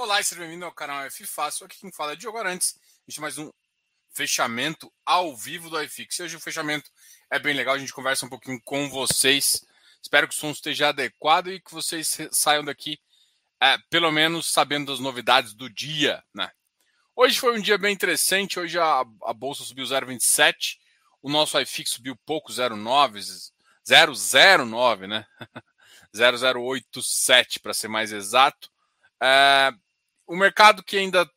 Olá e seja bem-vindo ao canal F Fácil. Aqui quem fala é Diogo Arantes. A gente mais um fechamento ao vivo do iFix. Hoje o fechamento é bem legal, a gente conversa um pouquinho com vocês. Espero que o som esteja adequado e que vocês saiam daqui é, pelo menos sabendo das novidades do dia. Né? Hoje foi um dia bem interessante. Hoje a, a bolsa subiu 0,27, o nosso iFix subiu pouco 0,9, 009, né? 0087 para ser mais exato. É, o mercado que ainda,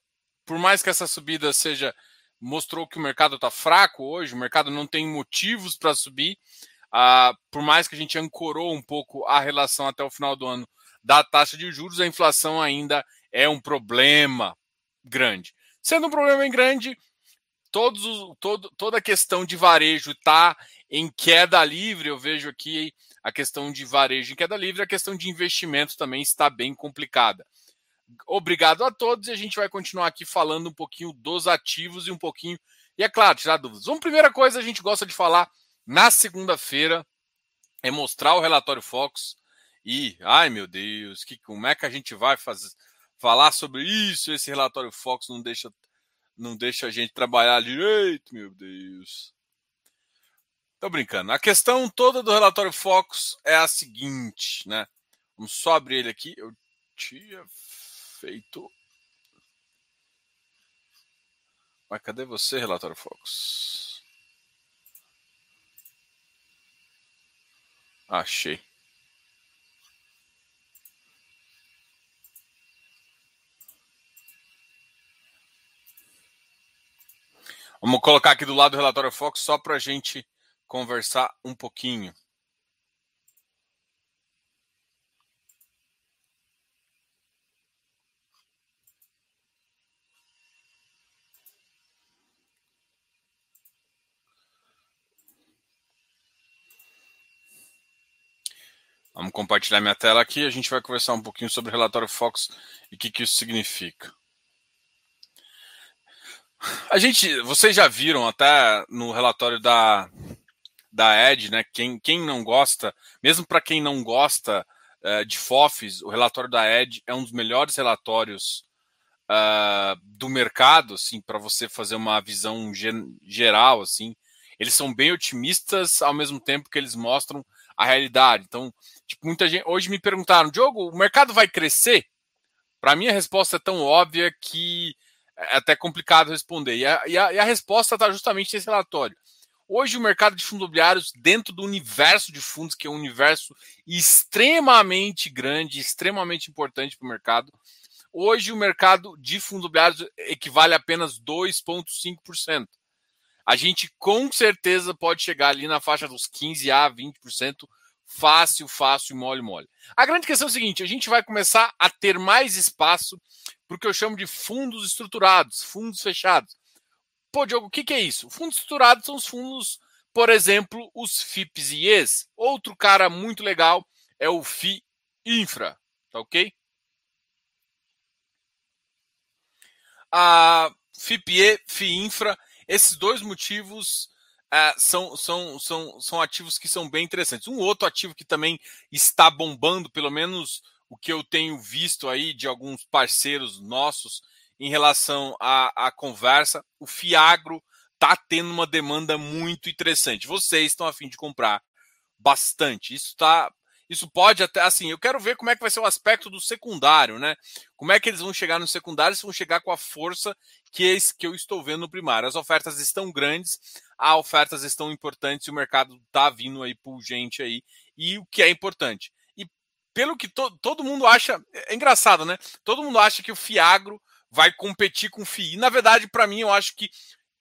por mais que essa subida seja, mostrou que o mercado está fraco hoje, o mercado não tem motivos para subir, uh, por mais que a gente ancorou um pouco a relação até o final do ano da taxa de juros, a inflação ainda é um problema grande. Sendo um problema grande, todos os, todo, toda a questão de varejo está em queda livre. Eu vejo aqui a questão de varejo em queda livre, a questão de investimento também está bem complicada obrigado a todos e a gente vai continuar aqui falando um pouquinho dos ativos e um pouquinho. E é claro, tirar dúvidas. Uma primeira coisa a gente gosta de falar na segunda-feira é mostrar o relatório Fox e, ai meu Deus, que, como é que a gente vai fazer, falar sobre isso? Esse relatório Fox não deixa, não deixa a gente trabalhar direito, meu Deus. Tô brincando. A questão toda do relatório Fox é a seguinte, né? Vamos só abrir ele aqui. Eu tinha Feito. Mas cadê você, relatório Focus? Achei. Vamos colocar aqui do lado do relatório Fox só para a gente conversar um pouquinho. Vamos compartilhar minha tela aqui. A gente vai conversar um pouquinho sobre o relatório Fox e o que, que isso significa. A gente, vocês já viram até no relatório da, da Ed, né? Quem, quem não gosta, mesmo para quem não gosta uh, de FOFs, o relatório da Ed é um dos melhores relatórios uh, do mercado, assim, para você fazer uma visão geral, assim. Eles são bem otimistas ao mesmo tempo que eles mostram a realidade. Então, tipo, muita gente hoje me perguntaram, Diogo, o mercado vai crescer? Para mim a resposta é tão óbvia que é até complicado responder. E a, e a, e a resposta está justamente nesse relatório. Hoje o mercado de fundos imobiliários, dentro do universo de fundos, que é um universo extremamente grande, extremamente importante para o mercado, hoje o mercado de fundos imobiliários equivale a apenas 2,5% a gente com certeza pode chegar ali na faixa dos 15 a 20%, fácil, fácil, mole, mole. A grande questão é o seguinte: a gente vai começar a ter mais espaço para o que eu chamo de fundos estruturados, fundos fechados. Pô, Diogo, o que, que é isso? Fundos estruturados são os fundos, por exemplo, os FIPs e ES. Outro cara muito legal é o FI Infra, tá ok? A FIPE, FI Infra esses dois motivos uh, são, são, são, são ativos que são bem interessantes. Um outro ativo que também está bombando, pelo menos o que eu tenho visto aí de alguns parceiros nossos em relação à, à conversa, o Fiagro está tendo uma demanda muito interessante. Vocês estão a fim de comprar bastante. Isso está isso pode até, assim, eu quero ver como é que vai ser o aspecto do secundário, né? Como é que eles vão chegar no secundário, se vão chegar com a força que, é que eu estou vendo no primário. As ofertas estão grandes, as ofertas estão importantes o mercado está vindo aí pulgente aí. E o que é importante? E pelo que to, todo mundo acha, é engraçado, né? Todo mundo acha que o Fiagro vai competir com o FII. Na verdade, para mim, eu acho que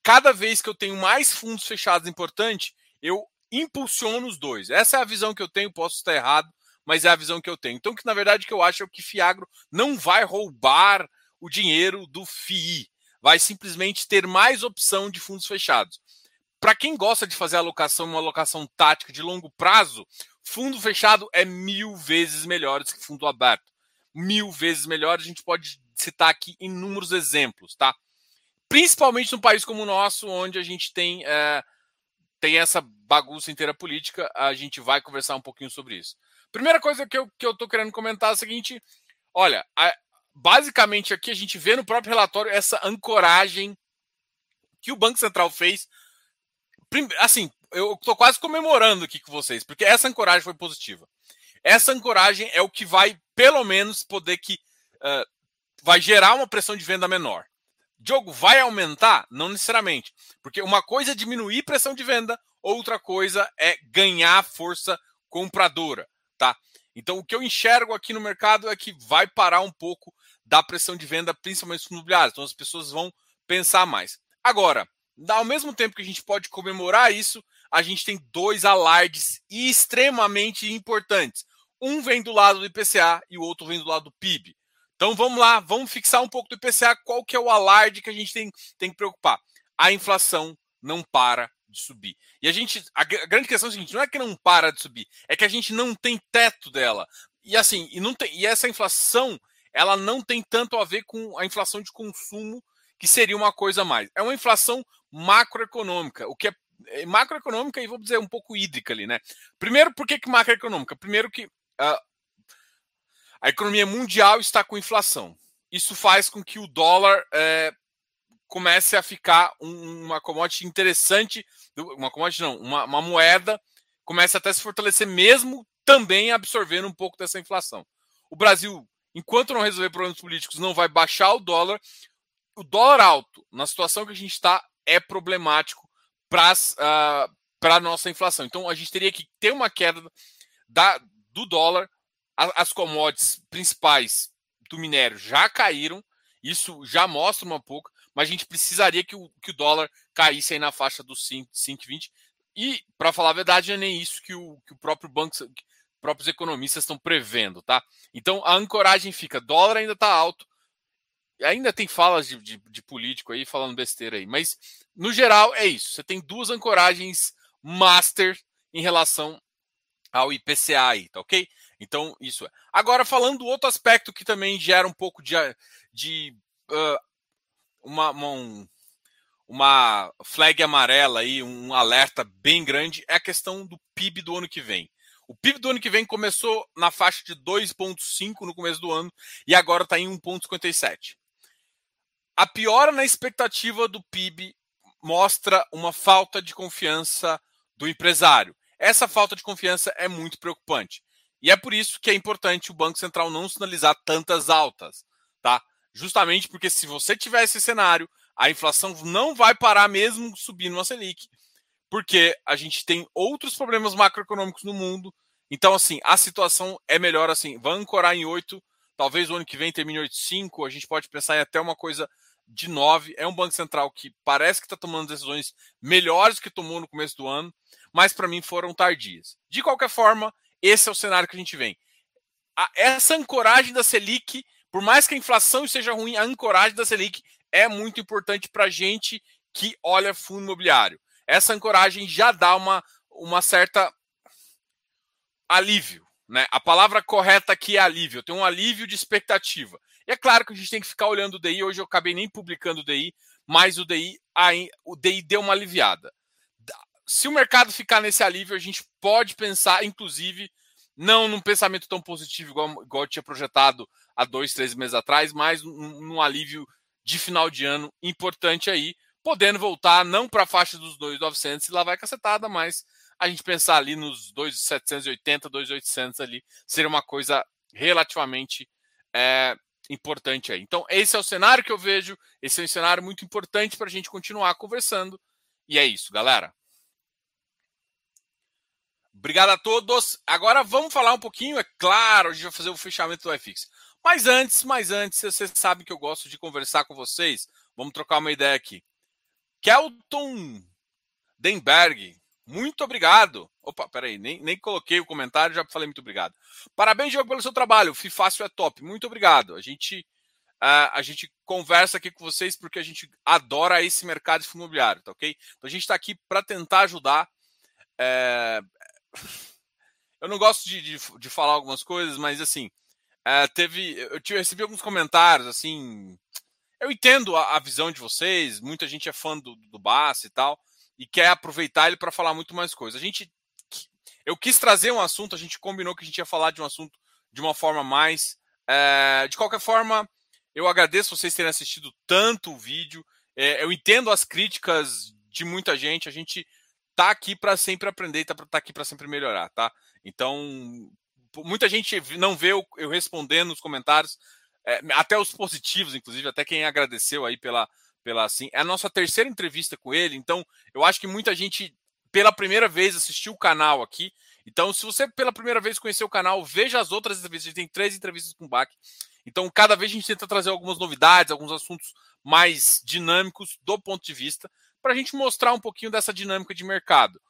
cada vez que eu tenho mais fundos fechados importantes, eu impulsiona os dois. Essa é a visão que eu tenho, posso estar errado, mas é a visão que eu tenho. Então, que na verdade que eu acho é que Fiagro não vai roubar o dinheiro do FII, vai simplesmente ter mais opção de fundos fechados. Para quem gosta de fazer alocação, uma alocação tática de longo prazo, fundo fechado é mil vezes melhor do que fundo aberto. Mil vezes melhor, a gente pode citar aqui inúmeros exemplos, tá? Principalmente num país como o nosso, onde a gente tem é, tem essa bagunça inteira política, a gente vai conversar um pouquinho sobre isso. Primeira coisa que eu, que eu tô querendo comentar é a seguinte: olha, a, basicamente aqui a gente vê no próprio relatório essa ancoragem que o Banco Central fez. Assim, eu estou quase comemorando aqui com vocês, porque essa ancoragem foi positiva. Essa ancoragem é o que vai, pelo menos, poder que uh, vai gerar uma pressão de venda menor. Diogo, vai aumentar? Não necessariamente. Porque uma coisa é diminuir pressão de venda, outra coisa é ganhar força compradora. Tá? Então, o que eu enxergo aqui no mercado é que vai parar um pouco da pressão de venda, principalmente nos imobiliários. Então, as pessoas vão pensar mais. Agora, ao mesmo tempo que a gente pode comemorar isso, a gente tem dois alardes extremamente importantes. Um vem do lado do IPCA e o outro vem do lado do PIB. Então vamos lá, vamos fixar um pouco do IPCA. Qual que é o alarde que a gente tem, tem que preocupar? A inflação não para de subir. E a gente, a, grande questão é a seguinte: não é que não para de subir, é que a gente não tem teto dela. E assim, e, não tem, e essa inflação, ela não tem tanto a ver com a inflação de consumo, que seria uma coisa mais. É uma inflação macroeconômica, o que é, é macroeconômica e vou dizer um pouco hídrica ali, né? Primeiro, por que, que macroeconômica? Primeiro que uh, a economia mundial está com inflação. Isso faz com que o dólar é, comece a ficar uma commodity interessante, uma commodity não, uma, uma moeda comece até a se fortalecer mesmo também absorvendo um pouco dessa inflação. O Brasil, enquanto não resolver problemas políticos, não vai baixar o dólar. O dólar alto, na situação que a gente está, é problemático para uh, a nossa inflação. Então, a gente teria que ter uma queda da, do dólar. As commodities principais do minério já caíram. Isso já mostra um pouco mas a gente precisaria que o, que o dólar caísse aí na faixa dos 5,20. E, para falar a verdade, é nem isso que o, que o próprio banco, próprios economistas estão prevendo, tá? Então a ancoragem fica, dólar ainda está alto, ainda tem falas de, de, de, político aí falando besteira aí, mas no geral é isso. Você tem duas ancoragens master em relação ao IPCA aí, tá ok? Então isso é. Agora falando do outro aspecto que também gera um pouco de, de uh, uma, uma, uma flag amarela aí, um alerta bem grande, é a questão do PIB do ano que vem. O PIB do ano que vem começou na faixa de 2,5 no começo do ano e agora está em 1,57. A piora na expectativa do PIB mostra uma falta de confiança do empresário. Essa falta de confiança é muito preocupante. E é por isso que é importante o Banco Central não sinalizar tantas altas, tá? justamente porque se você tiver esse cenário, a inflação não vai parar mesmo subindo a Selic, porque a gente tem outros problemas macroeconômicos no mundo. Então, assim, a situação é melhor assim. Vai ancorar em 8, talvez o ano que vem termine 8,5, a gente pode pensar em até uma coisa de 9. É um Banco Central que parece que está tomando decisões melhores que tomou no começo do ano, mas para mim foram tardias. De qualquer forma, esse é o cenário que a gente vem. essa ancoragem da Selic por mais que a inflação esteja ruim, a ancoragem da Selic é muito importante para a gente que olha fundo imobiliário. Essa ancoragem já dá uma, uma certa alívio. Né? A palavra correta aqui é alívio. Tem um alívio de expectativa. E é claro que a gente tem que ficar olhando o DI. Hoje eu acabei nem publicando o DI, mas o DI, o DI deu uma aliviada. Se o mercado ficar nesse alívio, a gente pode pensar, inclusive, não num pensamento tão positivo igual, igual eu tinha projetado há dois, três meses atrás, mas num alívio de final de ano importante aí, podendo voltar não para a faixa dos 2,900 e lá vai cacetada, mas a gente pensar ali nos 2,780, 2,800 ali, seria uma coisa relativamente é, importante aí. Então, esse é o cenário que eu vejo, esse é um cenário muito importante para a gente continuar conversando. E é isso, galera. Obrigado a todos. Agora vamos falar um pouquinho, é claro, a gente vai fazer o fechamento do iFix. Mas antes, mas antes, vocês sabem que eu gosto de conversar com vocês. Vamos trocar uma ideia aqui. Kelton Denberg, muito obrigado. Opa, peraí, nem, nem coloquei o comentário, já falei muito obrigado. Parabéns, Diogo, pelo seu trabalho. Fifácil é top. Muito obrigado. A gente, uh, a gente conversa aqui com vocês porque a gente adora esse mercado imobiliário, tá ok? Então a gente está aqui para tentar ajudar. É... Eu não gosto de, de, de falar algumas coisas, mas assim, é, teve, eu, recebi alguns comentários assim. Eu entendo a, a, visão de vocês, muita gente é fã do, do Bass e tal, e quer aproveitar ele para falar muito mais coisas. A gente, eu quis trazer um assunto, a gente combinou que a gente ia falar de um assunto de uma forma mais. É, de qualquer forma, Eu agradeço vocês terem assistido tanto o vídeo. É, eu entendo as críticas de muita gente. A gente tá aqui para sempre aprender, tá, tá aqui para sempre melhorar, tá? Então, muita gente não vê eu, eu respondendo nos comentários, é, até os positivos, inclusive, até quem agradeceu aí pela, pela assim. É a nossa terceira entrevista com ele, então eu acho que muita gente pela primeira vez assistiu o canal aqui. Então, se você pela primeira vez conheceu o canal, veja as outras entrevistas. A gente tem três entrevistas com o Bach. Então, cada vez a gente tenta trazer algumas novidades, alguns assuntos mais dinâmicos do ponto de vista, para a gente mostrar um pouquinho dessa dinâmica de mercado.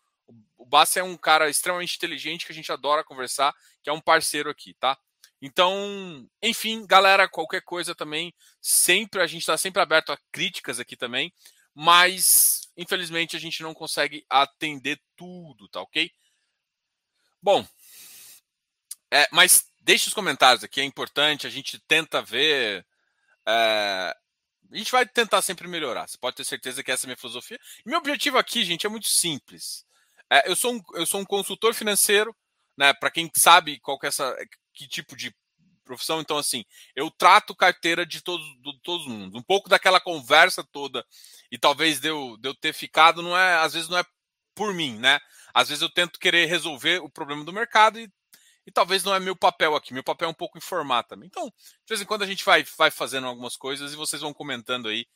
O Bassi é um cara extremamente inteligente que a gente adora conversar, que é um parceiro aqui, tá? Então, enfim, galera, qualquer coisa também, sempre a gente está sempre aberto a críticas aqui também, mas infelizmente a gente não consegue atender tudo, tá ok? Bom, é, mas deixe os comentários aqui, é importante, a gente tenta ver. É, a gente vai tentar sempre melhorar. Você pode ter certeza que essa é a minha filosofia. E meu objetivo aqui, gente, é muito simples. É, eu, sou um, eu sou um consultor financeiro, né? Para quem sabe qual que é essa, que tipo de profissão, então assim, eu trato carteira de todos, de todo mundo. Um pouco daquela conversa toda, e talvez de eu, de eu ter ficado, não é, às vezes não é por mim, né? Às vezes eu tento querer resolver o problema do mercado e, e talvez não é meu papel aqui. Meu papel é um pouco informar também. Então, de vez em quando a gente vai, vai fazendo algumas coisas e vocês vão comentando aí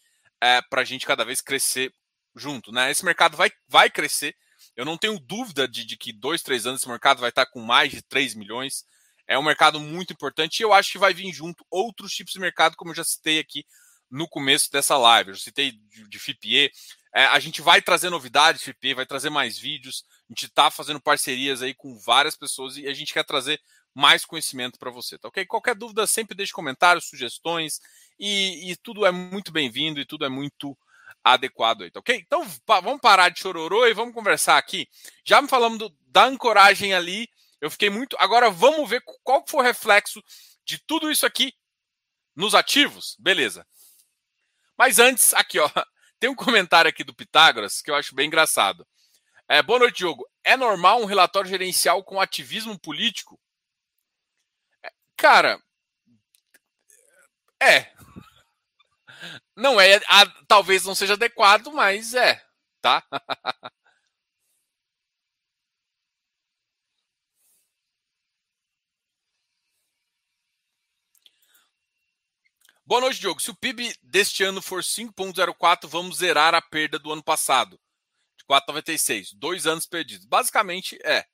é, para a gente cada vez crescer junto, né? Esse mercado vai, vai crescer. Eu não tenho dúvida de, de que dois, três anos esse mercado vai estar com mais de 3 milhões. É um mercado muito importante e eu acho que vai vir junto outros tipos de mercado, como eu já citei aqui no começo dessa live. Eu citei de, FIPE. É, a gente vai trazer novidades, FIPE, vai trazer mais vídeos. A gente está fazendo parcerias aí com várias pessoas e a gente quer trazer mais conhecimento para você, tá ok? Qualquer dúvida, sempre deixe comentários, sugestões e, e tudo é muito bem-vindo e tudo é muito adequado aí, tá ok? Então vamos parar de chororô e vamos conversar aqui. Já me falamos do, da ancoragem ali, eu fiquei muito. Agora vamos ver qual foi o reflexo de tudo isso aqui nos ativos. Beleza. Mas antes, aqui, ó, tem um comentário aqui do Pitágoras que eu acho bem engraçado. É, boa noite, Diogo. É normal um relatório gerencial com ativismo político? É, cara, é. Não é, talvez não seja adequado, mas é, tá? Boa noite, Diogo. Se o PIB deste ano for 5,04, vamos zerar a perda do ano passado, de 4,96. Dois anos perdidos. Basicamente, é.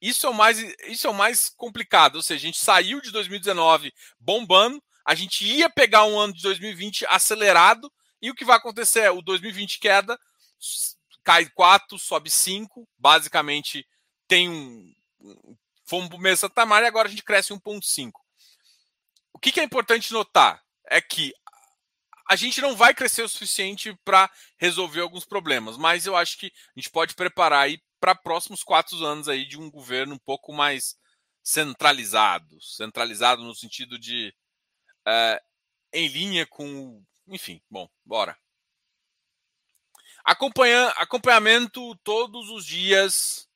Isso é, o mais, isso é o mais complicado. Ou seja, a gente saiu de 2019 bombando, a gente ia pegar um ano de 2020 acelerado, e o que vai acontecer é o 2020 queda, cai 4, sobe 5. Basicamente, tem um. Fomos para o mesmo patamar e agora a gente cresce 1,5. O que, que é importante notar? É que a gente não vai crescer o suficiente para resolver alguns problemas, mas eu acho que a gente pode preparar aí para próximos quatro anos aí de um governo um pouco mais centralizado, centralizado no sentido de é, em linha com, enfim, bom, bora. Acompanha, acompanhamento todos os dias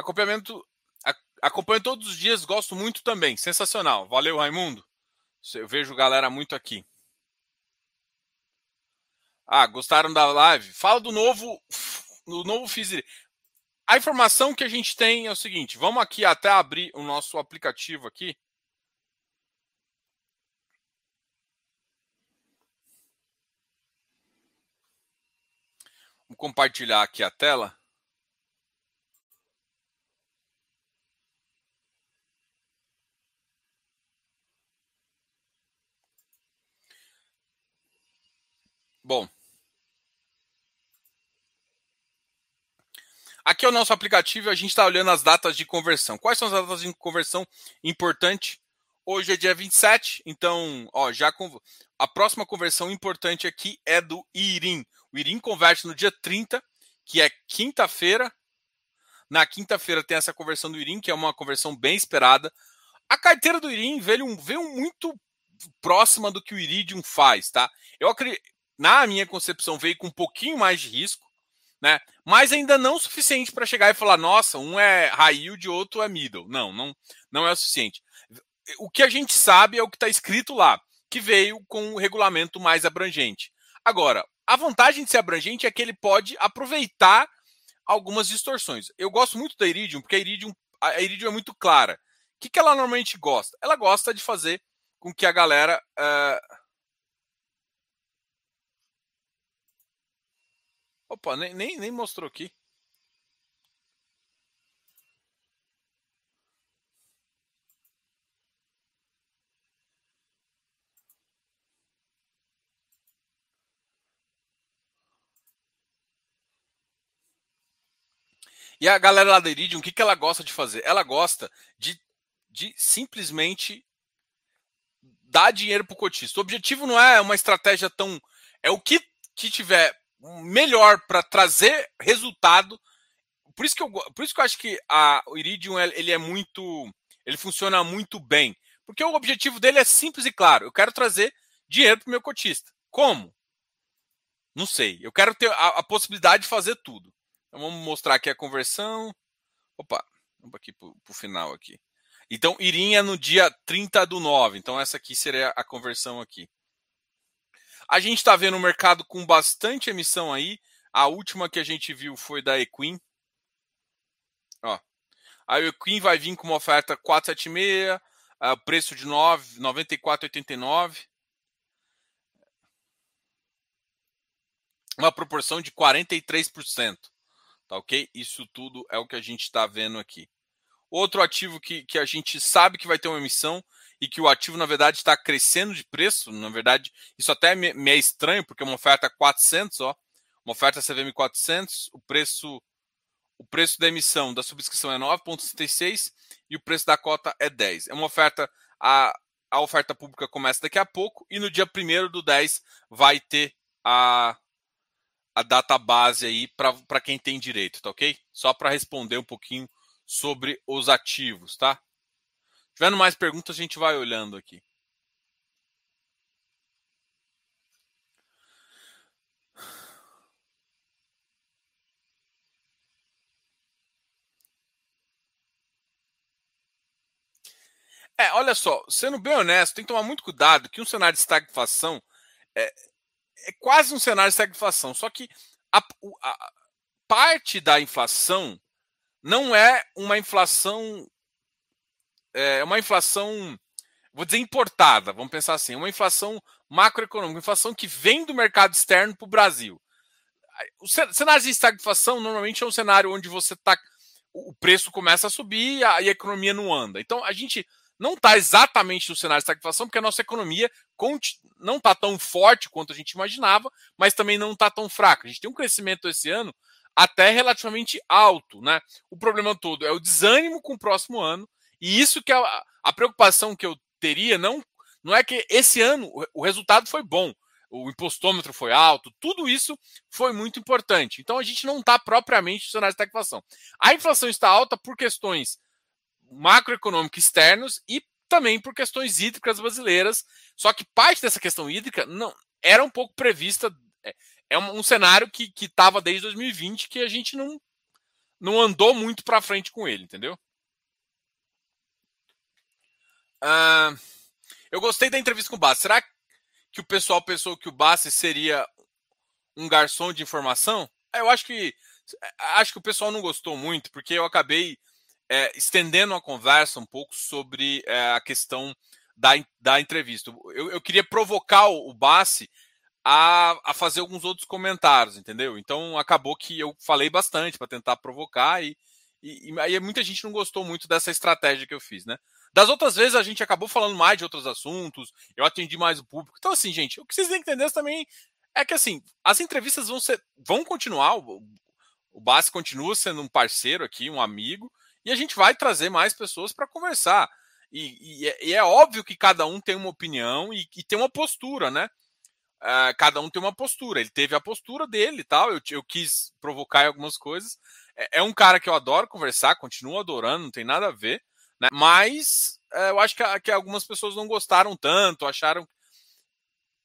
Acompanhamento. Acompanho todos os dias, gosto muito também. Sensacional. Valeu, Raimundo. Eu vejo galera muito aqui. Ah, gostaram da live? Fala do novo, do novo Fiz. A informação que a gente tem é o seguinte: vamos aqui até abrir o nosso aplicativo aqui. Vamos compartilhar aqui a tela. Bom. Aqui é o nosso aplicativo e a gente está olhando as datas de conversão. Quais são as datas de conversão importantes? Hoje é dia 27, então, ó, já com... a próxima conversão importante aqui é do IRIM. O IRIM converte no dia 30, que é quinta-feira. Na quinta-feira tem essa conversão do IRIM, que é uma conversão bem esperada. A carteira do IRIM veio, veio muito próxima do que o Iridium faz, tá? Eu acredito na minha concepção, veio com um pouquinho mais de risco, né? Mas ainda não o suficiente para chegar e falar, nossa, um é high yield, outro é middle. Não, não, não é o suficiente. O que a gente sabe é o que está escrito lá, que veio com um regulamento mais abrangente. Agora, a vantagem de ser abrangente é que ele pode aproveitar algumas distorções. Eu gosto muito da Iridium, porque a Iridium, a Iridium é muito clara. O que, que ela normalmente gosta? Ela gosta de fazer com que a galera. Uh... Opa, nem, nem, nem mostrou aqui. E a galera lá da Iridium, o que, que ela gosta de fazer? Ela gosta de, de simplesmente dar dinheiro para o cotista. O objetivo não é uma estratégia tão. É o que, que tiver melhor para trazer resultado. Por isso, que eu, por isso que eu acho que a, o Iridium ele é muito. Ele funciona muito bem. Porque o objetivo dele é simples e claro. Eu quero trazer dinheiro para o meu cotista. Como? Não sei. Eu quero ter a, a possibilidade de fazer tudo. Então vamos mostrar aqui a conversão. Opa, vamos aqui para o final aqui. Então, iria no dia 30 do 9. Então, essa aqui seria a conversão aqui. A gente está vendo o mercado com bastante emissão aí. A última que a gente viu foi da Equin. Ó. A Equin vai vir com uma oferta 476, uh, preço de 94,89. Uma proporção de 43%. Tá ok? Isso tudo é o que a gente está vendo aqui. Outro ativo que, que a gente sabe que vai ter uma emissão e que o ativo, na verdade, está crescendo de preço. Na verdade, isso até me, me é estranho, porque é uma oferta 400, ó, uma oferta CVM 400, o preço o preço da emissão da subscrição é 9,66 e o preço da cota é 10. É uma oferta, a, a oferta pública começa daqui a pouco e no dia 1 do 10 vai ter a, a data base aí para quem tem direito, tá ok? Só para responder um pouquinho sobre os ativos, tá? Tiverendo mais perguntas, a gente vai olhando aqui. É, olha só, sendo bem honesto, tem que tomar muito cuidado que um cenário de estagflação é, é quase um cenário de estagflação, só que a, a, parte da inflação não é uma inflação é uma inflação vou dizer importada vamos pensar assim uma inflação macroeconômica uma inflação que vem do mercado externo para o Brasil o cenário de estagflação normalmente é um cenário onde você está o preço começa a subir e a, a economia não anda então a gente não está exatamente no cenário de estagflação, porque a nossa economia não está tão forte quanto a gente imaginava, mas também não está tão fraca. A gente tem um crescimento esse ano até relativamente alto. Né? O problema todo é o desânimo com o próximo ano, e isso que é a, a preocupação que eu teria não, não é que esse ano o resultado foi bom, o impostômetro foi alto, tudo isso foi muito importante. Então a gente não está propriamente no cenário de estagflação. A inflação está alta por questões macroeconômicos externos e também por questões hídricas brasileiras. Só que parte dessa questão hídrica não era um pouco prevista. É, é um, um cenário que estava desde 2020 que a gente não, não andou muito para frente com ele, entendeu? Uh, eu gostei da entrevista com o Bassi. Será que o pessoal pensou que o Bassi seria um garçom de informação? Eu acho que acho que o pessoal não gostou muito, porque eu acabei é, estendendo a conversa um pouco sobre é, a questão da, da entrevista. Eu, eu queria provocar o, Bassi a, a, fazer alguns outros comentários, entendeu? Então acabou que eu falei bastante para tentar provocar e, e, e, muita gente não gostou muito dessa estratégia que eu fiz, né? Das outras vezes a gente acabou falando mais de outros assuntos, eu atendi mais o público. Então, assim, gente, o que vocês têm que entender também é que assim, as entrevistas vão ser. vão continuar. O, o Bassi continua sendo um parceiro aqui, um amigo. E a gente vai trazer mais pessoas para conversar. E, e, é, e, é, óbvio que cada um tem uma opinião e, e tem uma postura, né? Uh, cada um tem uma postura. Ele teve a postura dele e tal. Eu, eu quis provocar algumas coisas. É, é, um cara que eu adoro conversar, continuo adorando, não tem nada a ver. Né? Mas uh, eu acho que, que algumas pessoas não gostaram tanto, acharam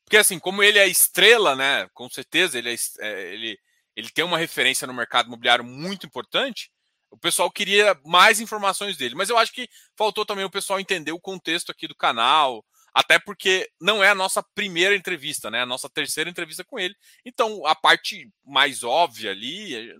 Porque assim, como ele é estrela, né? Com certeza ele, é, é, ele, ele tem uma referência no mercado imobiliário muito importante. O pessoal queria mais informações dele, mas eu acho que faltou também o pessoal entender o contexto aqui do canal, até porque não é a nossa primeira entrevista, né? A nossa terceira entrevista com ele. Então, a parte mais óbvia ali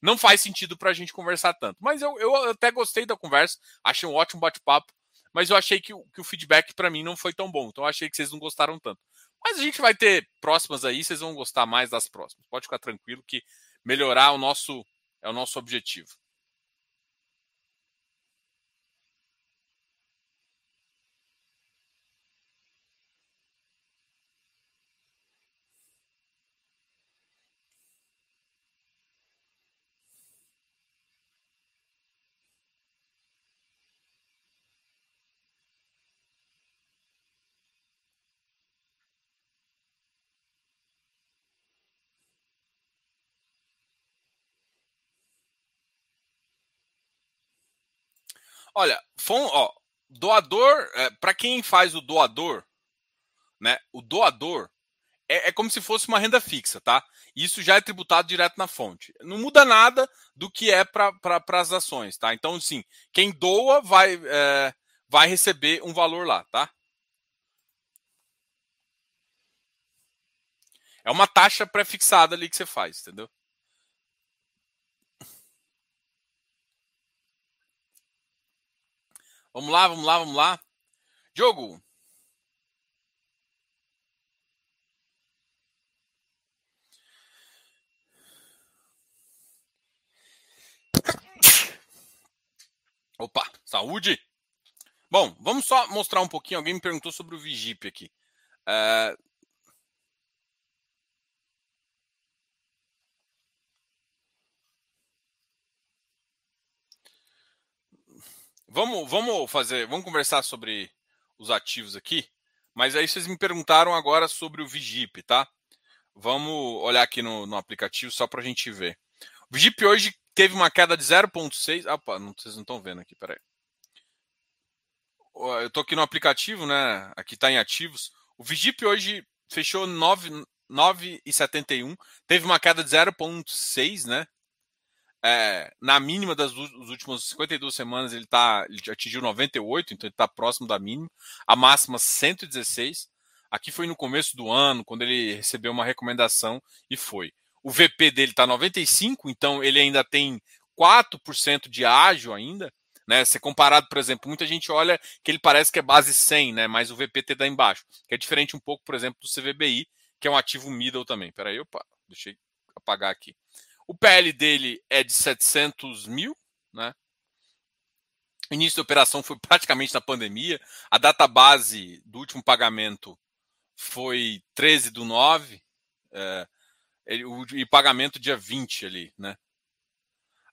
não faz sentido para a gente conversar tanto. Mas eu, eu até gostei da conversa, achei um ótimo bate-papo, mas eu achei que, que o feedback para mim não foi tão bom. Então, achei que vocês não gostaram tanto. Mas a gente vai ter próximas aí, vocês vão gostar mais das próximas. Pode ficar tranquilo que melhorar o nosso é o nosso objetivo. Olha, ó, doador, é, para quem faz o doador, né? O doador é, é, como se fosse uma renda fixa, tá? Isso já é tributado direto na fonte. Não muda nada do que é para as ações, tá? Então, sim, quem doa vai, é, vai receber um valor lá, tá? É uma taxa pré-fixada ali que você faz, entendeu? Vamos lá, vamos lá, vamos lá. Jogo. Opa, saúde. Bom, vamos só mostrar um pouquinho. Alguém me perguntou sobre o Vigip aqui. É... Vamos, vamos fazer, vamos conversar sobre os ativos aqui. Mas aí vocês me perguntaram agora sobre o Vigip, tá? Vamos olhar aqui no, no aplicativo só para a gente ver. O Vigip hoje teve uma queda de 0,6. Opa, não, vocês não estão vendo aqui, peraí. Eu estou aqui no aplicativo, né? Aqui está em ativos. O Vigip hoje fechou 9,71. Teve uma queda de 0,6, né? É, na mínima das últimas 52 semanas ele, tá, ele atingiu 98, então ele está próximo da mínima. A máxima 116. Aqui foi no começo do ano, quando ele recebeu uma recomendação e foi. O VP dele está 95, então ele ainda tem 4% de ágio ainda. Né? Se comparado, por exemplo, muita gente olha que ele parece que é base 100, né? mas o VPT dá embaixo, que é diferente um pouco, por exemplo, do CVBI, que é um ativo middle também. Peraí, opa, deixa eu apagar aqui. O PL dele é de 700 mil, né? O início da operação foi praticamente na pandemia. A data base do último pagamento foi 13 do 9. É, e pagamento dia 20 ali, né?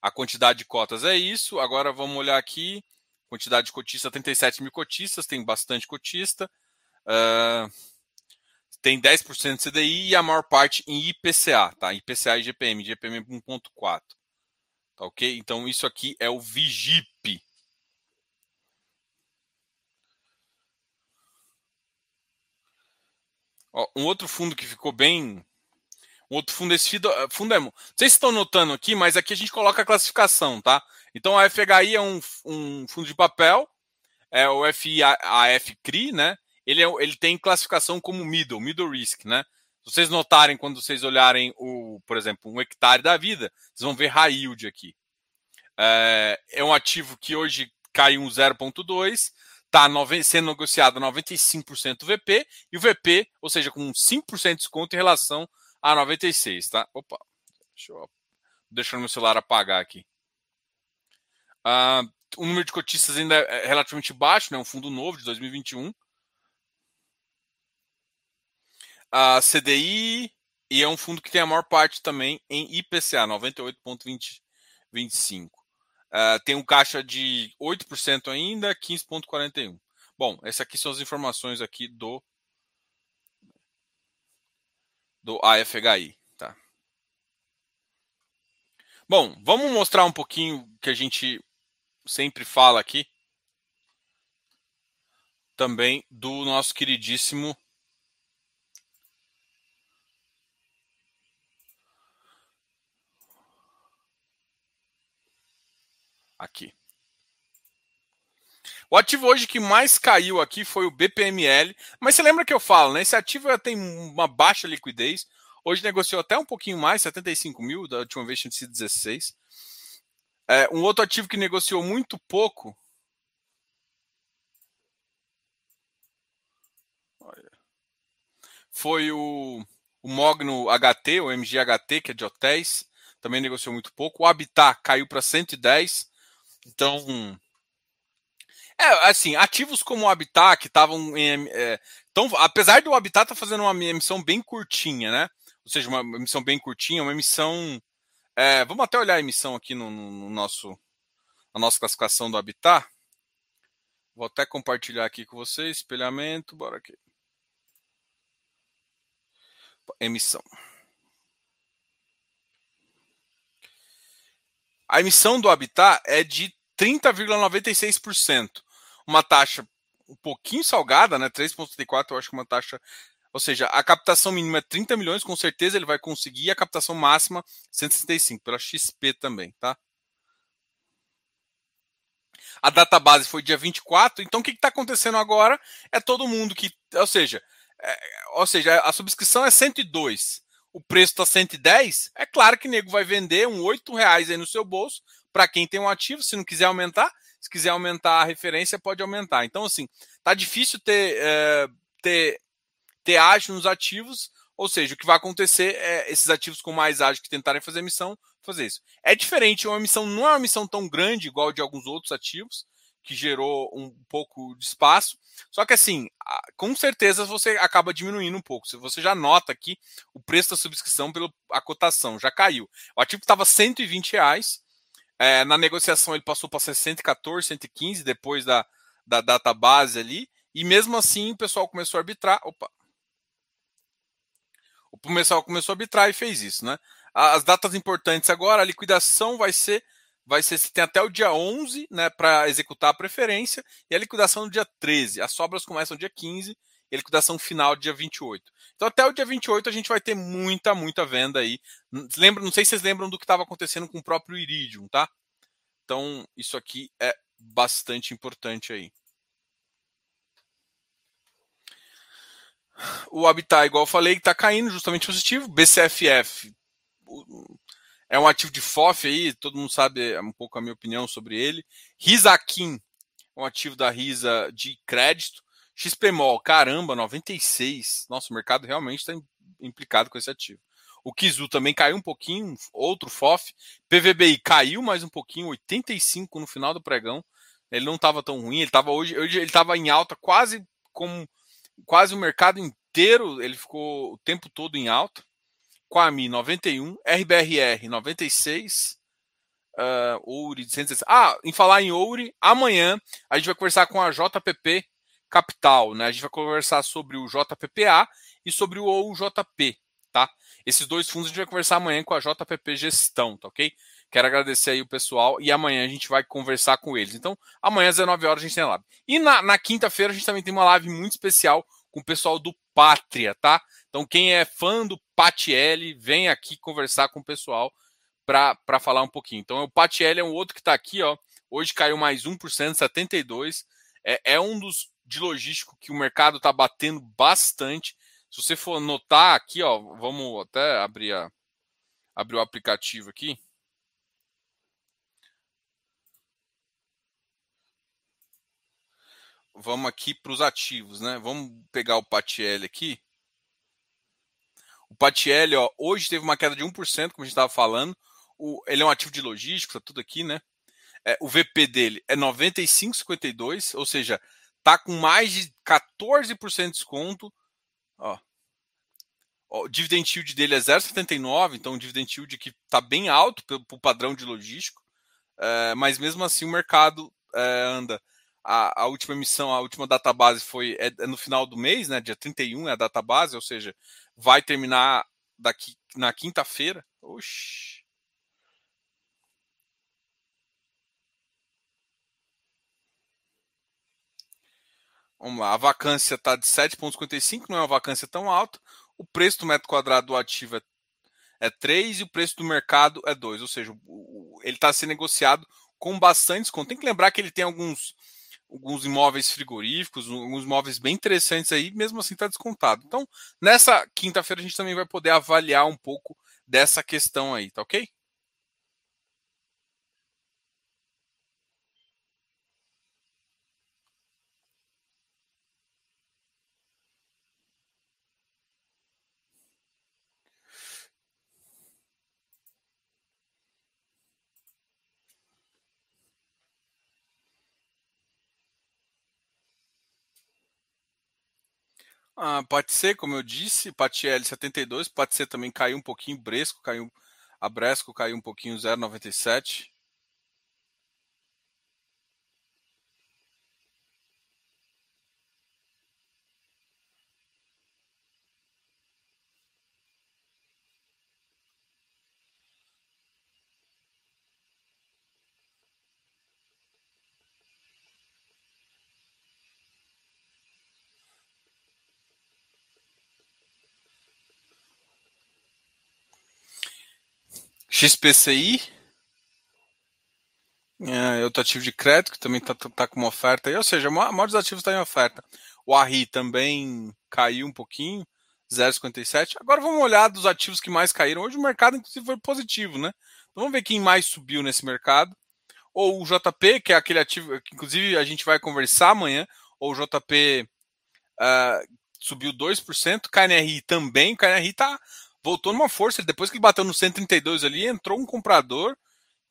A quantidade de cotas é isso. Agora vamos olhar aqui. Quantidade de cotistas, 37 mil cotistas, tem bastante cotista. Uh, tem 10% de CDI e a maior parte em IPCA, tá? IPCA e GPM, GPM 1.4. Tá ok? Então isso aqui é o Vigip. Ó, um outro fundo que ficou bem. Um outro fundo, esse fundo é. Não sei se estão notando aqui, mas aqui a gente coloca a classificação, tá? Então a FHI é um, um fundo de papel, é o FIAF CRI, né? Ele, é, ele tem classificação como middle, middle risk, né? Se vocês notarem quando vocês olharem o, por exemplo, um hectare da vida, vocês vão ver high yield aqui. É, é um ativo que hoje caiu um 0,2, está sendo negociado a 95% VP, e o VP, ou seja, com 5% de desconto em relação a 96, tá? Opa, deixa eu deixar meu celular apagar aqui. Uh, o número de cotistas ainda é relativamente baixo, né? Um fundo novo de 2021 a CDI e é um fundo que tem a maior parte também em IPCA, 98,25. Uh, tem um caixa de 8% ainda, 15,41. Bom, essas aqui são as informações aqui do do AFHI, tá? Bom, vamos mostrar um pouquinho que a gente sempre fala aqui também do nosso queridíssimo Aqui. O ativo hoje que mais caiu aqui foi o BPML, mas você lembra que eu falo, né? Esse ativo tem uma baixa liquidez. Hoje negociou até um pouquinho mais, 75 mil, da última vez tinha sido 16. É, um outro ativo que negociou muito pouco. Foi o, o Mogno HT, o MGHT, que é de hotéis. Também negociou muito pouco. O Habitat caiu para 110. Então, é, assim, ativos como o Habitat, que estavam em. É, tão, apesar do Habitat estar tá fazendo uma emissão bem curtinha, né? Ou seja, uma emissão bem curtinha, uma emissão. É, vamos até olhar a emissão aqui no, no, nosso, na nossa classificação do Habitat. Vou até compartilhar aqui com vocês. Espelhamento, bora aqui. Emissão. A emissão do Habitat é de 30,96%. Uma taxa um pouquinho salgada, né? 3,34 eu acho que é uma taxa. Ou seja, a captação mínima é 30 milhões, com certeza ele vai conseguir, a captação máxima 165, pela XP também, tá? A data base foi dia 24, então o que está acontecendo agora é todo mundo que. Ou seja, é, ou seja, a subscrição é 102, o preço está 110, é claro que nego vai vender um 8 reais aí no seu bolso para quem tem um ativo, se não quiser aumentar, se quiser aumentar a referência, pode aumentar. Então, assim, tá difícil ter, é, ter, ter ágio nos ativos, ou seja, o que vai acontecer é esses ativos com mais ágio que tentarem fazer emissão, fazer isso. É diferente, uma emissão não é uma emissão tão grande igual de alguns outros ativos, que gerou um pouco de espaço. Só que assim, com certeza você acaba diminuindo um pouco. Se você já nota aqui o preço da subscrição pela a cotação já caiu. O ativo estava 120 reais, é, na negociação ele passou para 114, 115 depois da, da data base ali. E mesmo assim o pessoal começou a arbitrar. Opa! O pessoal começou a arbitrar e fez isso, né? As datas importantes agora, a liquidação vai ser vai ser tem até o dia 11, né, para executar a preferência e a liquidação no dia 13. As sobras começam no dia 15 e a liquidação final dia 28. Então até o dia 28 a gente vai ter muita, muita venda aí. Lembra, não sei se vocês lembram do que estava acontecendo com o próprio Iridium, tá? Então isso aqui é bastante importante aí. O Habitat, igual eu falei, está caindo justamente positivo. BCFF é um ativo de FOF aí, todo mundo sabe um pouco a minha opinião sobre ele. Risakin, um ativo da Risa de crédito. XPMOL, caramba, 96. Nossa, o mercado realmente está implicado com esse ativo. O Kizu também caiu um pouquinho, outro FOF. PVBI caiu mais um pouquinho, 85 no final do pregão. Ele não estava tão ruim, ele estava hoje, hoje ele estava em alta quase como quase o mercado inteiro, ele ficou o tempo todo em alta. Quami 91, RBRR 96, uh, Ouri 160. Ah, em falar em Ouri, amanhã a gente vai conversar com a JPP Capital, né? A gente vai conversar sobre o JPPA e sobre o OUJP, tá? Esses dois fundos a gente vai conversar amanhã com a JPP Gestão, tá ok? Quero agradecer aí o pessoal e amanhã a gente vai conversar com eles. Então, amanhã às 19 horas a gente tem a live. E na, na quinta-feira a gente também tem uma live muito especial com o pessoal do Pátria, tá? Então, quem é fã do Patielli, vem aqui conversar com o pessoal para falar um pouquinho. Então, o Patielli é um outro que está aqui, ó. Hoje caiu mais 1%, 72. É, é um dos de logístico que o mercado está batendo bastante. Se você for notar aqui, ó, vamos até abrir, a, abrir o aplicativo aqui. Vamos aqui para os ativos, né? Vamos pegar o Patiel aqui. O Patiel, ó, hoje teve uma queda de 1%, como a gente estava falando. O, ele é um ativo de logística, tá tudo aqui, né? É, o VP dele é 95,52, ou seja, tá com mais de 14% de desconto. Ó. O dividend yield dele é 0,79, então o dividend yield que está bem alto para o padrão de logístico, é, mas mesmo assim o mercado é, anda. A, a, última emissão, a última database foi é, é, no final do mês, né? Dia 31 é a database, ou seja, vai terminar daqui na quinta-feira. Oxi. Vamos lá, a vacância está de 7,55, não é uma vacância tão alta. O preço do metro quadrado do ativo é, é 3 e o preço do mercado é 2, ou seja, ele está sendo negociado com bastante desconto. Tem que lembrar que ele tem alguns, alguns imóveis frigoríficos, alguns imóveis bem interessantes aí, mesmo assim está descontado. Então, nessa quinta-feira a gente também vai poder avaliar um pouco dessa questão aí, tá ok? Ah, pode ser, como eu disse, Patiel 72, pode ser também caiu um pouquinho, Bresco caiu, a Bresco caiu um pouquinho, 0,97. XPCI. É, outro ativo de crédito que também está tá com uma oferta aí, ou seja, a maioria dos ativos está em oferta. O ARRI também caiu um pouquinho, 0,57. Agora vamos olhar dos ativos que mais caíram. Hoje o mercado, inclusive, foi positivo, né? Então vamos ver quem mais subiu nesse mercado. Ou o JP, que é aquele ativo que, inclusive, a gente vai conversar amanhã. Ou o JP uh, é, subiu 2%. KNRI também. O KNRI está voltou numa força. Depois que bateu no 132 ali, entrou um comprador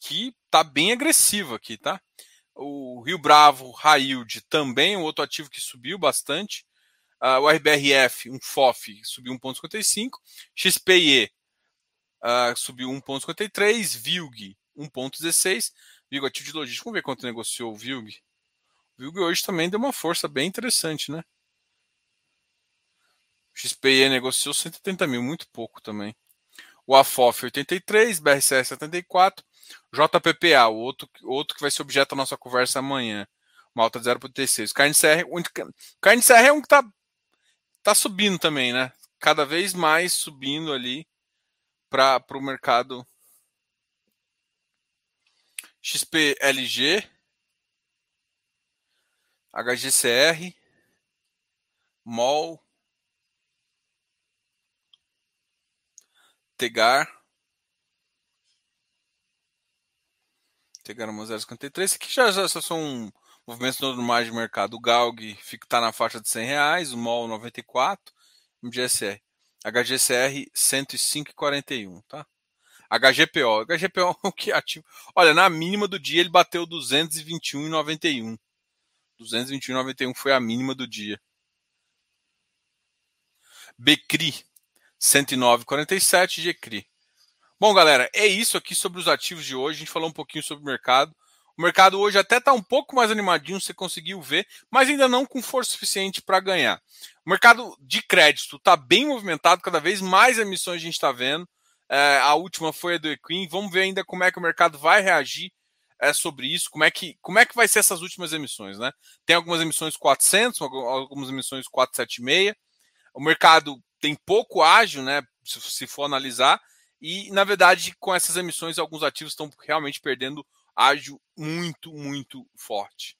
que tá bem agressivo aqui, tá? O Rio Bravo, Railde, também um outro ativo que subiu bastante. Uh, o RBRF, um FOF, subiu 1,55. XPE uh, subiu 1,53. VILG, 1,16. VILG, ativo de logística. Vamos ver quanto negociou o VILG. O VILG hoje também deu uma força bem interessante, né? XPE negociou 180 mil, muito pouco também. O AFOF 83, BRCS 74, JPPA, o outro, outro que vai ser objeto da nossa conversa amanhã, uma alta de 0,36. Carne CR, carne CR é um que está tá subindo também, né? Cada vez mais subindo ali para o mercado XPLG, HGCR, MOL, Tegar. Tegar 0,53. Aqui já, já são movimentos normais de mercado. O Galg está na faixa de 100 reais, o MOL 94, MGSR. HGCR 105,41, tá? HGPO. HGPO é o que ativo. Olha, na mínima do dia ele bateu 221,91. 221,91 foi a mínima do dia. Becri 109,47 GCRI. Bom, galera, é isso aqui sobre os ativos de hoje. A gente falou um pouquinho sobre o mercado. O mercado hoje até está um pouco mais animadinho, você conseguiu ver, mas ainda não com força suficiente para ganhar. O mercado de crédito está bem movimentado, cada vez mais emissões a gente está vendo. É, a última foi a do Equin. Vamos ver ainda como é que o mercado vai reagir é, sobre isso, como é, que, como é que vai ser essas últimas emissões. Né? Tem algumas emissões 400, algumas emissões 476. O mercado tem pouco ágil, né? Se, se for analisar, e na verdade, com essas emissões, alguns ativos estão realmente perdendo ágil muito, muito forte.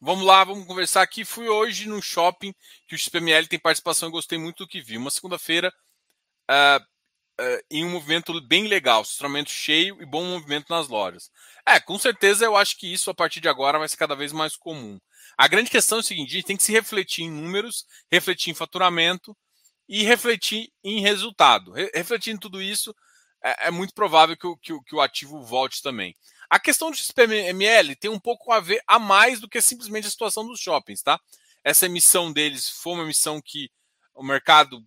Vamos lá, vamos conversar aqui. Fui hoje no shopping que o XPML tem participação e gostei muito do que vi. Uma segunda-feira uh, uh, em um movimento bem legal, estacionamento cheio e bom movimento nas lojas. É, com certeza eu acho que isso a partir de agora vai ser cada vez mais comum. A grande questão é o seguinte: a gente tem que se refletir em números, refletir em faturamento e refletir em resultado. Re refletir em tudo isso, é, é muito provável que o, que, o, que o ativo volte também. A questão do XPML tem um pouco a ver a mais do que simplesmente a situação dos shoppings, tá? Essa emissão deles foi uma emissão que o mercado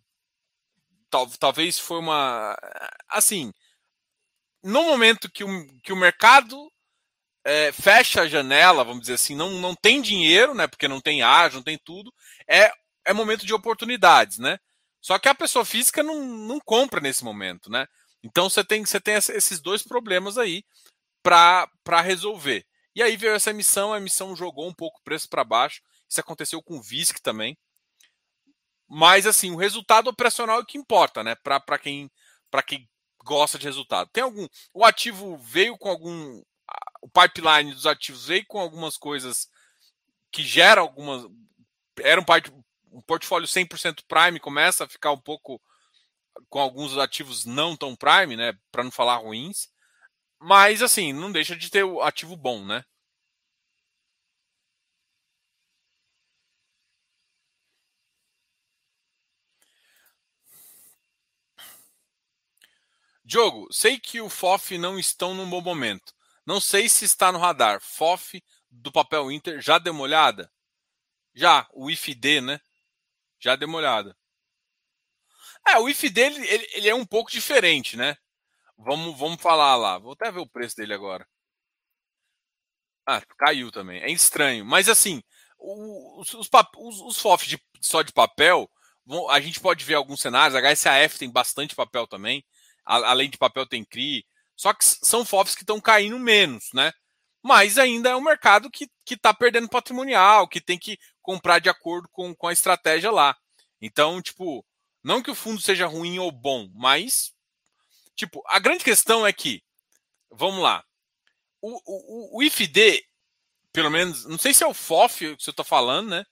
tal, talvez foi uma assim no momento que o, que o mercado é, fecha a janela, vamos dizer assim, não, não tem dinheiro, né? Porque não tem ágio, não tem tudo, é, é momento de oportunidades, né? Só que a pessoa física não, não compra nesse momento, né? Então você tem, você tem esses dois problemas aí para resolver. E aí veio essa emissão, a emissão jogou um pouco o preço para baixo. Isso aconteceu com o VISC também. Mas assim, o resultado operacional é o que importa, né? Para quem para quem gosta de resultado. Tem algum. O ativo veio com algum. O pipeline dos ativos veio com algumas coisas que geram algumas. Era um, um portfólio 100% Prime, começa a ficar um pouco com alguns ativos não tão Prime, né? Para não falar ruins. Mas, assim, não deixa de ter o ativo bom, né? Diogo, sei que o FOF não estão num bom momento. Não sei se está no radar. FOF do papel Inter, já deu uma olhada? Já, o IFD, né? Já deu uma olhada. É, o IFD ele, ele, ele é um pouco diferente, né? Vamos, vamos falar lá. Vou até ver o preço dele agora. Ah, caiu também. É estranho. Mas assim, os, os, os, os FOF de, só de papel, a gente pode ver alguns cenários. A HSAF tem bastante papel também além de papel tem CRI, só que são FOFs que estão caindo menos, né? Mas ainda é um mercado que está perdendo patrimonial, que tem que comprar de acordo com, com a estratégia lá. Então, tipo, não que o fundo seja ruim ou bom, mas, tipo, a grande questão é que, vamos lá, o, o, o IFD, pelo menos, não sei se é o FOF que você está falando, né?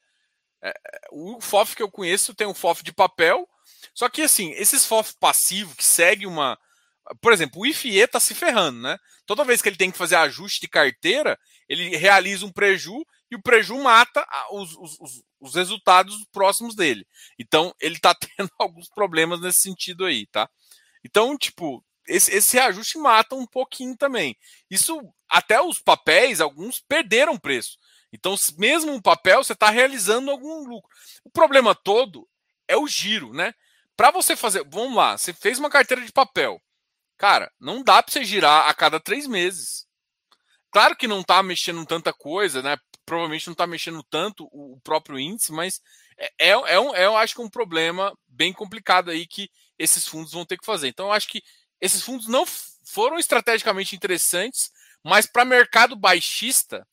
É, o FOF que eu conheço tem um FOF de papel só que, assim, esses FOF passivos que segue uma. Por exemplo, o IFE está se ferrando, né? Toda vez que ele tem que fazer ajuste de carteira, ele realiza um preju e o preju mata os, os, os resultados próximos dele. Então, ele está tendo alguns problemas nesse sentido aí, tá? Então, tipo, esse, esse reajuste mata um pouquinho também. Isso, até os papéis, alguns perderam preço. Então, mesmo o papel, você está realizando algum lucro. O problema todo é o giro, né? Para você fazer, vamos lá, você fez uma carteira de papel, cara, não dá para você girar a cada três meses. Claro que não está mexendo tanta coisa, né? Provavelmente não está mexendo tanto o próprio índice, mas é, é, é, um, é, eu acho que um problema bem complicado aí que esses fundos vão ter que fazer. Então, eu acho que esses fundos não foram estrategicamente interessantes, mas para mercado baixista,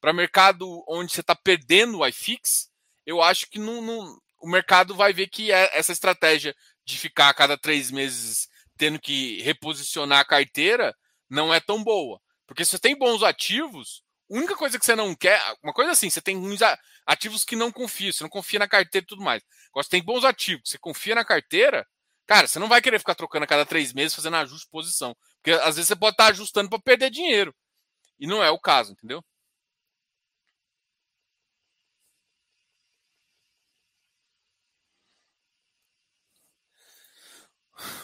para mercado onde você está perdendo o iFix, eu acho que não, não, o mercado vai ver que é essa estratégia de ficar a cada três meses tendo que reposicionar a carteira não é tão boa. Porque se você tem bons ativos, a única coisa que você não quer, uma coisa assim, você tem ruins ativos que não confia, você não confia na carteira e tudo mais. Agora, você tem bons ativos, você confia na carteira, cara, você não vai querer ficar trocando a cada três meses fazendo ajuste de posição. Porque às vezes você pode estar ajustando para perder dinheiro. E não é o caso, entendeu?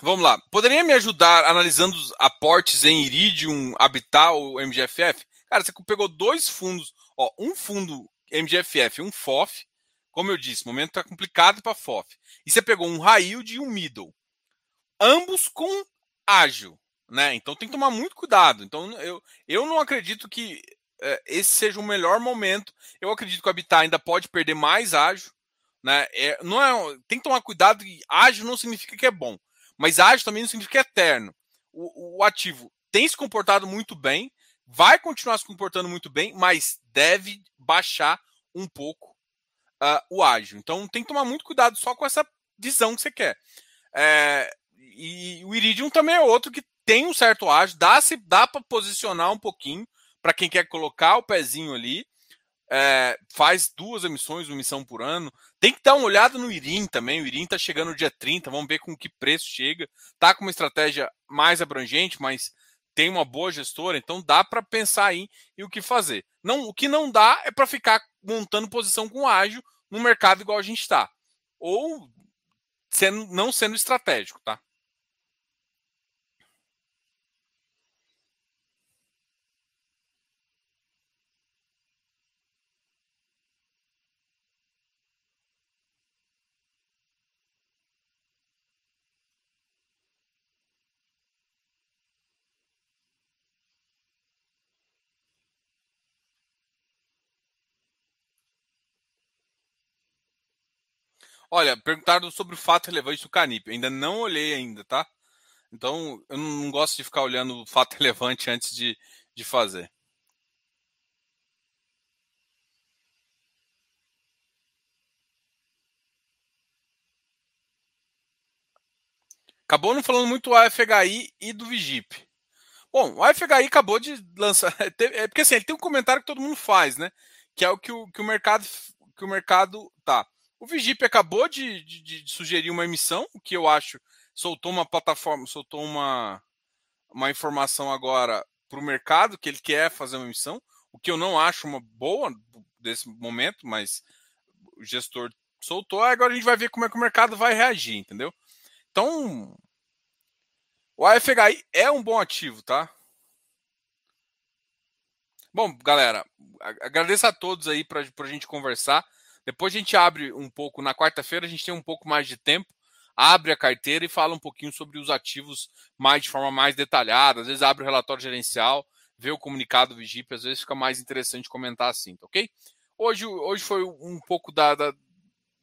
Vamos lá. Poderia me ajudar analisando os aportes em Iridium, Habitat ou MGFF? Cara, você pegou dois fundos, ó, um fundo MGFF, um FOF. Como eu disse, o momento está complicado para FOF. E você pegou um yield e um middle. Ambos com ágil, né? Então tem que tomar muito cuidado. Então eu, eu não acredito que é, esse seja o melhor momento. Eu acredito que o Habitat ainda pode perder mais ágil, né? É, não é, tem que tomar cuidado. Ágil não significa que é bom. Mas ágil também não significa eterno. O, o ativo tem se comportado muito bem, vai continuar se comportando muito bem, mas deve baixar um pouco uh, o ágil. Então tem que tomar muito cuidado só com essa visão que você quer. É, e o Iridium também é outro que tem um certo ágil, dá, dá para posicionar um pouquinho para quem quer colocar o pezinho ali é, faz duas emissões, uma emissão por ano. Tem que dar uma olhada no IRIM também. O IRIM está chegando no dia 30, vamos ver com que preço chega. Tá com uma estratégia mais abrangente, mas tem uma boa gestora, então dá para pensar aí em o que fazer. Não, o que não dá é para ficar montando posição com ágil no mercado igual a gente está. Ou sendo, não sendo estratégico, tá? Olha, perguntaram sobre o fato relevante do Canip. Ainda não olhei ainda, tá? Então, eu não gosto de ficar olhando o fato relevante antes de, de fazer. acabou não falando muito do AFHI e do Vigip. Bom, o AFHI acabou de lançar. É porque assim, ele tem um comentário que todo mundo faz, né? Que é o que o, que o mercado. Que o mercado. Tá. O Vigip acabou de, de, de sugerir uma emissão, o que eu acho. Soltou uma plataforma, soltou uma, uma informação agora para o mercado que ele quer fazer uma emissão, o que eu não acho uma boa desse momento, mas o gestor soltou, agora a gente vai ver como é que o mercado vai reagir, entendeu? Então, o AFHI é um bom ativo, tá? Bom, galera, agradeço a todos aí para a gente conversar. Depois a gente abre um pouco, na quarta-feira a gente tem um pouco mais de tempo, abre a carteira e fala um pouquinho sobre os ativos mais de forma mais detalhada. Às vezes abre o relatório gerencial, vê o comunicado do Vigip, às vezes fica mais interessante comentar assim, tá ok? Hoje, hoje foi um pouco da, da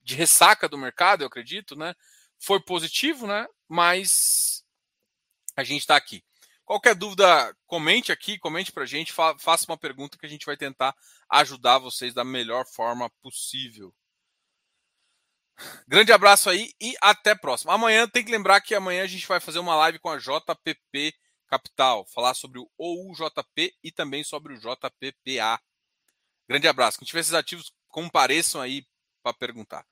de ressaca do mercado, eu acredito, né? Foi positivo, né? Mas a gente está aqui. Qualquer dúvida, comente aqui, comente para a gente, fa faça uma pergunta que a gente vai tentar ajudar vocês da melhor forma possível. Grande abraço aí e até próximo. Amanhã tem que lembrar que amanhã a gente vai fazer uma live com a JPP Capital, falar sobre o OUJP e também sobre o JPPA. Grande abraço. Quem tiver esses ativos, compareçam aí para perguntar.